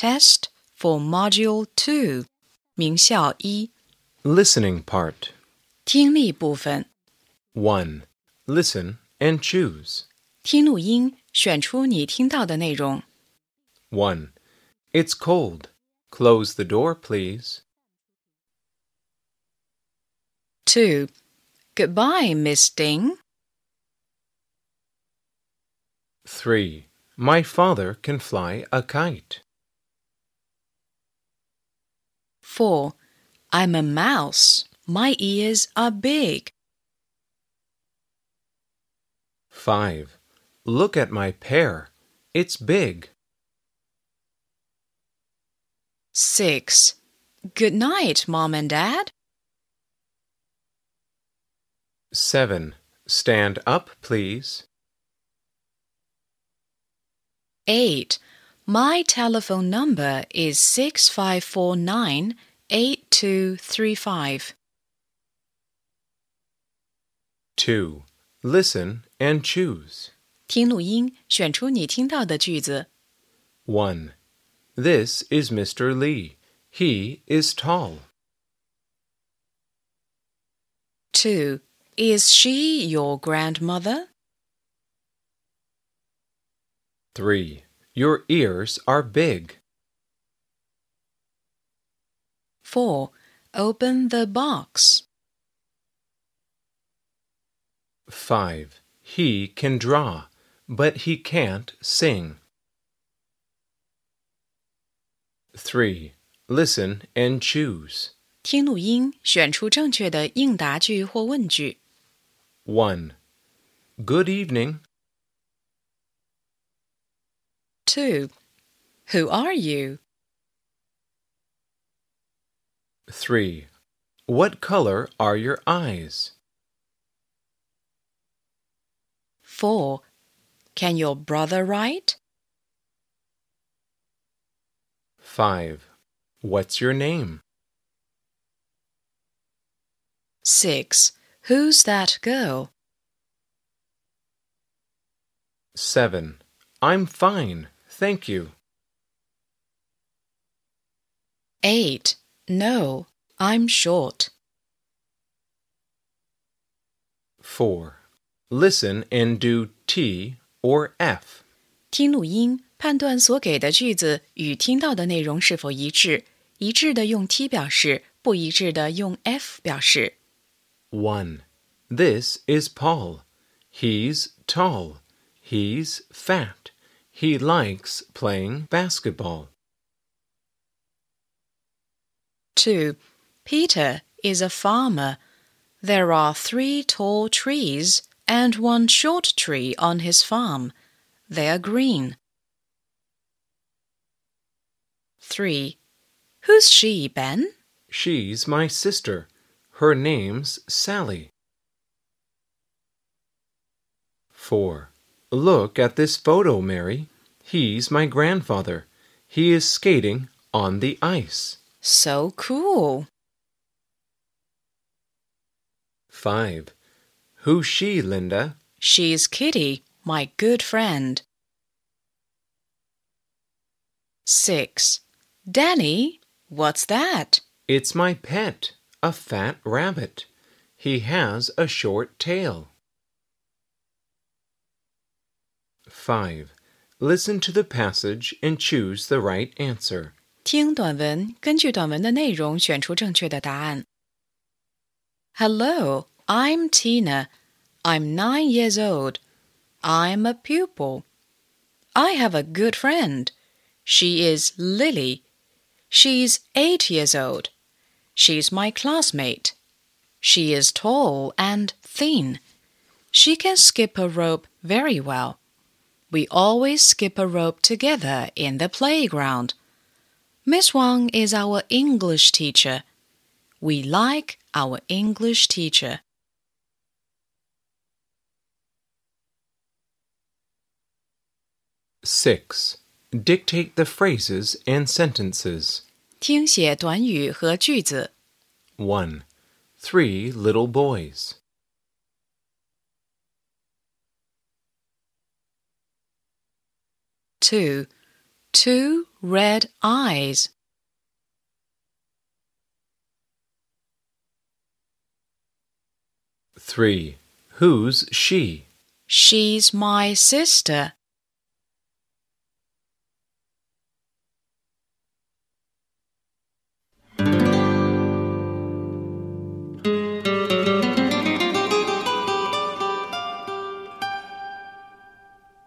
test for Module Two，名校一 Listening part. 听力部分。 1. Listen and choose. 听录音，选出你听到的内容。 1. It's cold. Close the door, please. 2. Goodbye, Miss Ding. 3. My father can fly a kite. 4. I'm a mouse. My ears are big. 5. Look at my pear. It's big. 6. Good night, Mom and Dad. 7. Stand up, please. 8. My telephone number is 6549 8235. 2. Listen and choose. 听录音，选出你听到的句子。 1. This is Mr. Lee. He is tall. 2. Is she your grandmother? 3. Your ears are big. 4. Open the box. 5. He can draw, but he can't sing. 3. Listen and choose. 听录音，选出正确的应答句或问句。 1. Good evening. 2. Who are you? 3. What color are your eyes? 4. Can your brother write? 5. What's your name? 6. Who's that girl? 7. I'm fine, thank you. 8. No, I'm short. 4. Listen and do T or F. 听录音，判断所给的句子与听到的内容是否一致，一致的用 T 表示，不一致的用 F 表示。 1. This is Paul. He's tall. He's fat. He likes playing basketball. 2. Peter is a farmer. There are three tall trees and one short tree on his farm. They are green. 3. Who's she, Ben? She's my sister. Her name's Sally. 4. Look at this photo, Mary. He's my grandfather. He is skating on the ice. So cool. 5. Who's she, Linda? She's Kitty, my good friend. 6. Danny, what's that? It's my pet, a fat rabbit. He has a short tail. 5. Listen to the passage and choose the right answer. 听短文，根据短文的内容选出正确的答案。Hello, I'm Tina. I'm nine years old. I'm a pupil. I have a good friend. She is Lily. She's eight years old. She's my classmate. She is tall and thin. She can skip a rope very well. We always skip a rope together in the playground. Miss Wang is our English teacher. We like our English teacher. Six. Dictate the phrases and sentences. 听写短语和句子。 1. Three little boys. 2. Two red eyes. Three. Who's she? She's my sister.